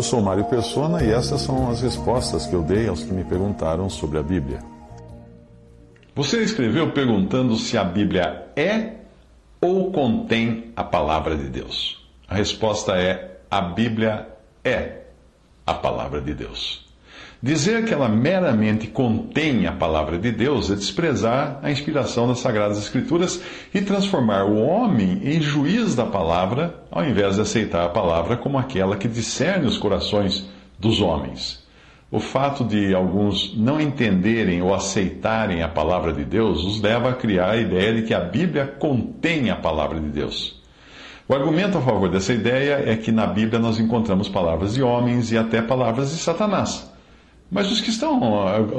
Eu sou Mário Persona e essas são as respostas que eu dei aos que me perguntaram sobre a Bíblia. Você escreveu perguntando se a Bíblia é ou contém a palavra de Deus. A resposta é: a Bíblia é a palavra de Deus. Dizer que ela meramente contém a palavra de Deus é desprezar a inspiração das Sagradas Escrituras e transformar o homem em juiz da palavra, ao invés de aceitar a palavra como aquela que discerne os corações dos homens. O fato de alguns não entenderem ou aceitarem a palavra de Deus os leva a criar a ideia de que a Bíblia contém a palavra de Deus. O argumento a favor dessa ideia é que na Bíblia nós encontramos palavras de homens e até palavras de Satanás. Mas os que, estão,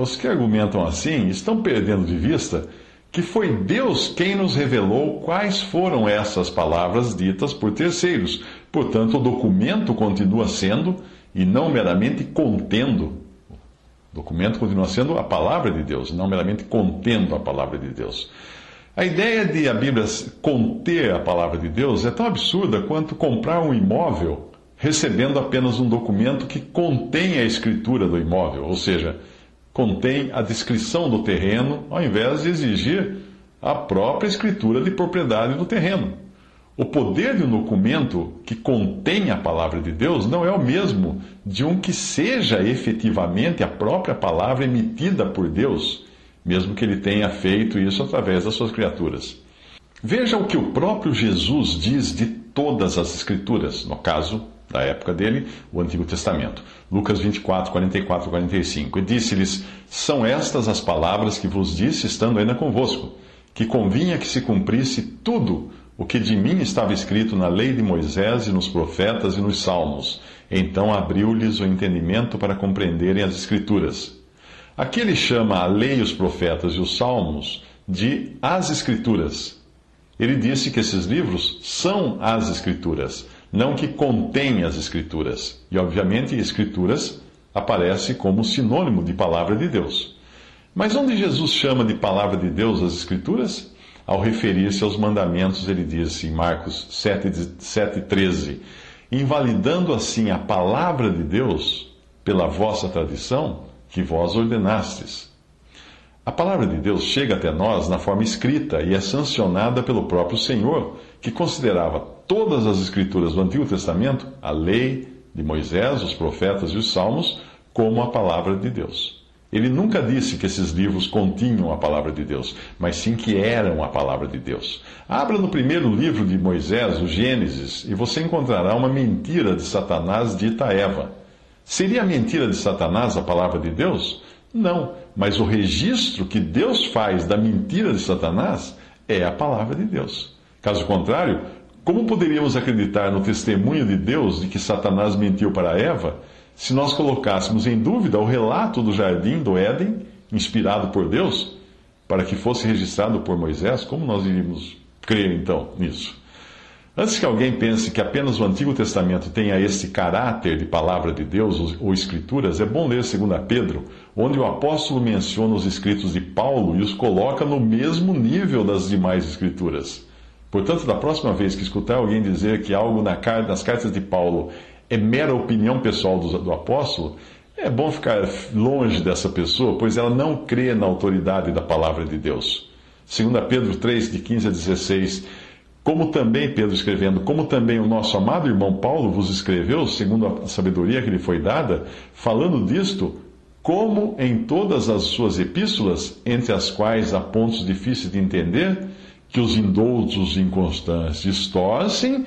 os que argumentam assim estão perdendo de vista que foi Deus quem nos revelou quais foram essas palavras ditas por terceiros. Portanto, o documento continua sendo, e não meramente contendo, o documento continua sendo a palavra de Deus, não meramente contendo a palavra de Deus. A ideia de a Bíblia conter a palavra de Deus é tão absurda quanto comprar um imóvel recebendo apenas um documento que contém a escritura do imóvel, ou seja, contém a descrição do terreno, ao invés de exigir a própria escritura de propriedade do terreno. O poder de um documento que contém a palavra de Deus não é o mesmo de um que seja efetivamente a própria palavra emitida por Deus mesmo que ele tenha feito isso através das suas criaturas. Veja o que o próprio Jesus diz de todas as Escrituras, no caso da época dele, o Antigo Testamento. Lucas 24, 44 e 45. E disse-lhes: São estas as palavras que vos disse, estando ainda convosco, que convinha que se cumprisse tudo o que de mim estava escrito na lei de Moisés e nos profetas e nos salmos. Então abriu-lhes o entendimento para compreenderem as Escrituras. Aqui ele chama a lei, os profetas e os salmos de as Escrituras. Ele disse que esses livros são as Escrituras, não que contêm as Escrituras. E, obviamente, Escrituras aparece como sinônimo de palavra de Deus. Mas onde Jesus chama de palavra de Deus as Escrituras? Ao referir-se aos mandamentos, ele disse em Marcos 7,13: Invalidando assim a palavra de Deus pela vossa tradição, que vós ordenastes. A palavra de Deus chega até nós na forma escrita e é sancionada pelo próprio Senhor, que considerava todas as escrituras do Antigo Testamento, a lei de Moisés, os profetas e os salmos, como a palavra de Deus. Ele nunca disse que esses livros continham a palavra de Deus, mas sim que eram a palavra de Deus. Abra no primeiro livro de Moisés, o Gênesis, e você encontrará uma mentira de Satanás dita a Eva. Seria a mentira de Satanás a palavra de Deus? Não, mas o registro que Deus faz da mentira de Satanás é a palavra de Deus. Caso contrário, como poderíamos acreditar no testemunho de Deus de que Satanás mentiu para Eva, se nós colocássemos em dúvida o relato do jardim do Éden, inspirado por Deus, para que fosse registrado por Moisés? Como nós iríamos crer então nisso? Antes que alguém pense que apenas o Antigo Testamento tenha esse caráter de palavra de Deus ou Escrituras, é bom ler 2 Pedro, onde o apóstolo menciona os escritos de Paulo e os coloca no mesmo nível das demais Escrituras. Portanto, da próxima vez que escutar alguém dizer que algo nas cartas de Paulo é mera opinião pessoal do, do apóstolo, é bom ficar longe dessa pessoa, pois ela não crê na autoridade da palavra de Deus. 2 Pedro 3, de 15 a 16 como também, Pedro escrevendo, como também o nosso amado irmão Paulo vos escreveu, segundo a sabedoria que lhe foi dada, falando disto, como em todas as suas epístolas, entre as quais há pontos difíceis de entender, que os indoutos inconstantes distorcem,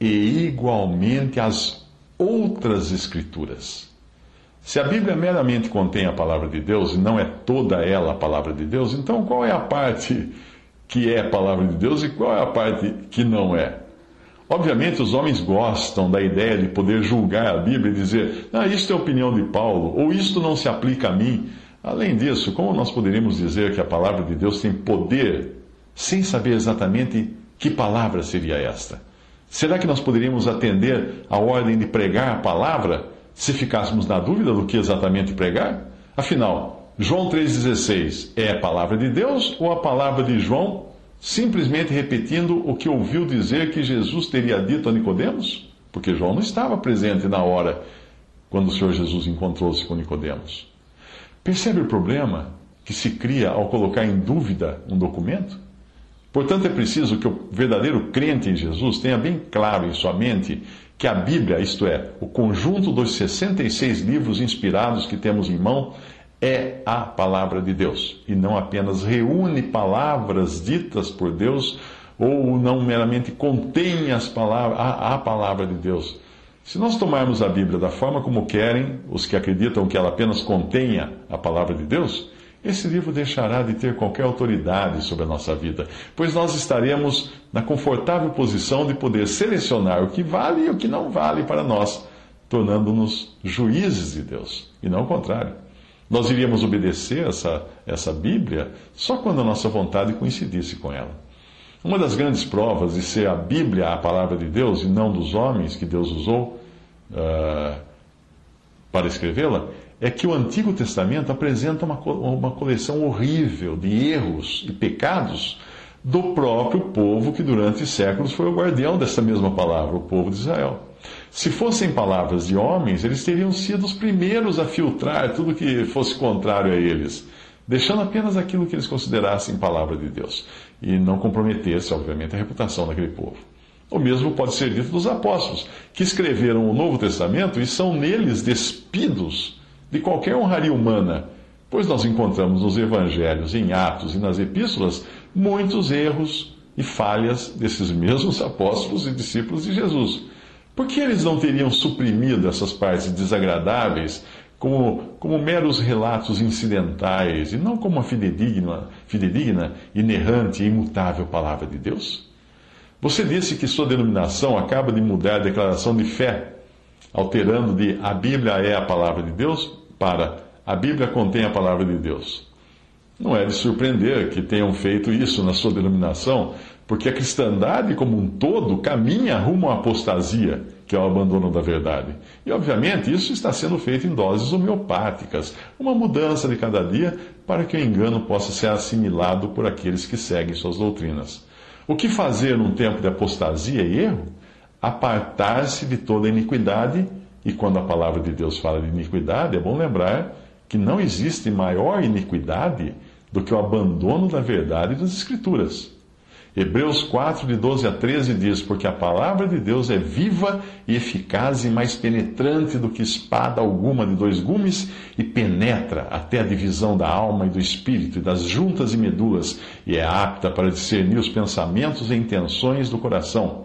e igualmente as outras escrituras. Se a Bíblia meramente contém a palavra de Deus e não é toda ela a palavra de Deus, então qual é a parte que é a palavra de Deus e qual é a parte que não é. Obviamente, os homens gostam da ideia de poder julgar a Bíblia e dizer, ah, isto é a opinião de Paulo, ou isto não se aplica a mim. Além disso, como nós poderíamos dizer que a palavra de Deus tem poder sem saber exatamente que palavra seria esta? Será que nós poderíamos atender à ordem de pregar a palavra se ficássemos na dúvida do que exatamente pregar? Afinal, João 3,16 é a palavra de Deus ou a palavra de João simplesmente repetindo o que ouviu dizer que Jesus teria dito a Nicodemos? Porque João não estava presente na hora quando o Senhor Jesus encontrou-se com Nicodemos. Percebe o problema que se cria ao colocar em dúvida um documento? Portanto, é preciso que o verdadeiro crente em Jesus tenha bem claro em sua mente que a Bíblia, isto é, o conjunto dos 66 livros inspirados que temos em mão, é a palavra de Deus e não apenas reúne palavras ditas por Deus ou não meramente contém as palavras, a, a palavra de Deus. Se nós tomarmos a Bíblia da forma como querem os que acreditam que ela apenas contenha a palavra de Deus, esse livro deixará de ter qualquer autoridade sobre a nossa vida, pois nós estaremos na confortável posição de poder selecionar o que vale e o que não vale para nós, tornando-nos juízes de Deus, e não o contrário. Nós iríamos obedecer essa, essa Bíblia só quando a nossa vontade coincidisse com ela. Uma das grandes provas de ser a Bíblia a palavra de Deus e não dos homens que Deus usou uh, para escrevê-la é que o Antigo Testamento apresenta uma, uma coleção horrível de erros e pecados do próprio povo que durante séculos foi o guardião dessa mesma palavra, o povo de Israel. Se fossem palavras de homens, eles teriam sido os primeiros a filtrar tudo que fosse contrário a eles, deixando apenas aquilo que eles considerassem palavra de Deus, e não comprometesse, obviamente, a reputação daquele povo. O mesmo pode ser dito dos apóstolos, que escreveram o Novo Testamento e são neles despidos de qualquer honraria humana, pois nós encontramos nos evangelhos, em Atos e nas epístolas muitos erros e falhas desses mesmos apóstolos e discípulos de Jesus. Por que eles não teriam suprimido essas partes desagradáveis como, como meros relatos incidentais e não como uma fidedigna, fidedigna, inerrante e imutável palavra de Deus? Você disse que sua denominação acaba de mudar a declaração de fé, alterando de a Bíblia é a palavra de Deus para a Bíblia contém a palavra de Deus. Não é de surpreender que tenham feito isso na sua denominação, porque a cristandade como um todo caminha rumo à apostasia, que é o abandono da verdade. E, obviamente, isso está sendo feito em doses homeopáticas, uma mudança de cada dia para que o engano possa ser assimilado por aqueles que seguem suas doutrinas. O que fazer num tempo de apostasia e erro? Apartar-se de toda iniquidade e quando a palavra de Deus fala de iniquidade, é bom lembrar que não existe maior iniquidade do que o abandono da verdade das Escrituras. Hebreus 4, de 12 a 13 diz: Porque a palavra de Deus é viva e eficaz e mais penetrante do que espada alguma de dois gumes, e penetra até a divisão da alma e do espírito e das juntas e medulas, e é apta para discernir os pensamentos e intenções do coração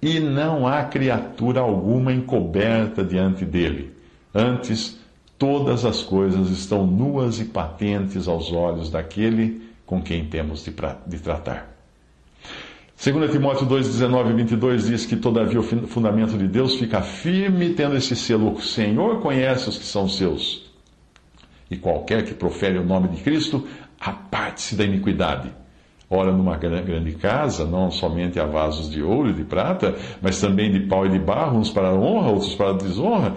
e não há criatura alguma encoberta diante dele. Antes, todas as coisas estão nuas e patentes aos olhos daquele com quem temos de, pra, de tratar. 2 Timóteo 2, 19 e 22 diz que, todavia, o fundamento de Deus fica firme, tendo esse selo: o Senhor conhece os que são seus. E qualquer que profere o nome de Cristo, aparte-se da iniquidade. Ora, numa grande casa, não somente há vasos de ouro e de prata, mas também de pau e de barro, uns para honra, outros para desonra.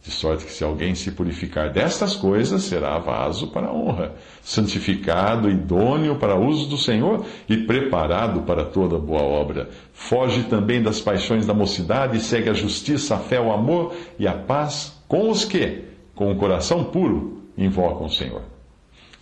De sorte que se alguém se purificar destas coisas, será vaso para honra, santificado, idôneo para uso do Senhor e preparado para toda boa obra. Foge também das paixões da mocidade e segue a justiça, a fé, o amor e a paz com os que, com o coração puro, invocam o Senhor.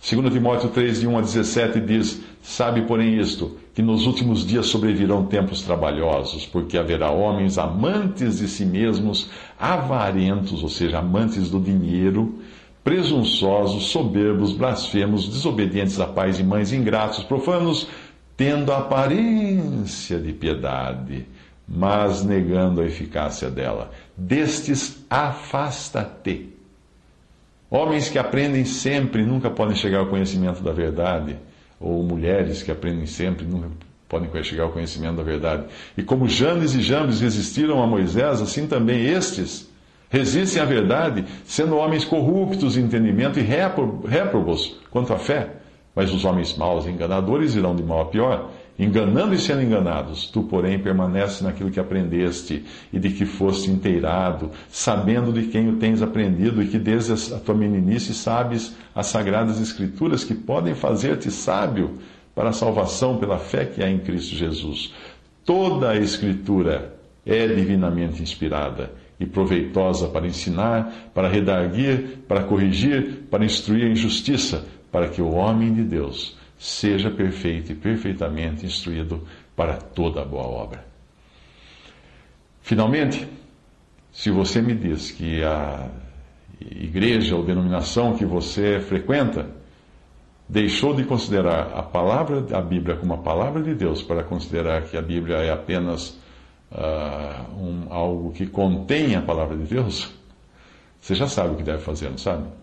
2 Timóteo 3, de 1 a 17 diz: Sabe, porém, isto, que nos últimos dias sobrevirão tempos trabalhosos, porque haverá homens amantes de si mesmos, avarentos, ou seja, amantes do dinheiro, presunçosos, soberbos, blasfemos, desobedientes a pais e mães, ingratos, profanos, tendo aparência de piedade, mas negando a eficácia dela. Destes afasta-te Homens que aprendem sempre nunca podem chegar ao conhecimento da verdade, ou mulheres que aprendem sempre nunca podem chegar ao conhecimento da verdade. E como Janes e Jambes resistiram a Moisés, assim também estes resistem à verdade, sendo homens corruptos em entendimento e réprobos quanto à fé. Mas os homens maus e enganadores irão de mal a pior, enganando e sendo enganados. Tu, porém, permaneces naquilo que aprendeste e de que foste inteirado, sabendo de quem o tens aprendido e que desde a tua meninice sabes as sagradas escrituras que podem fazer-te sábio para a salvação pela fé que há em Cristo Jesus. Toda a Escritura é divinamente inspirada e proveitosa para ensinar, para redarguir, para corrigir, para instruir em justiça, para que o homem de Deus seja perfeito e perfeitamente instruído para toda boa obra. Finalmente, se você me diz que a igreja ou denominação que você frequenta deixou de considerar a palavra, a Bíblia como a palavra de Deus para considerar que a Bíblia é apenas uh, um, algo que contém a palavra de Deus, você já sabe o que deve fazer, não sabe?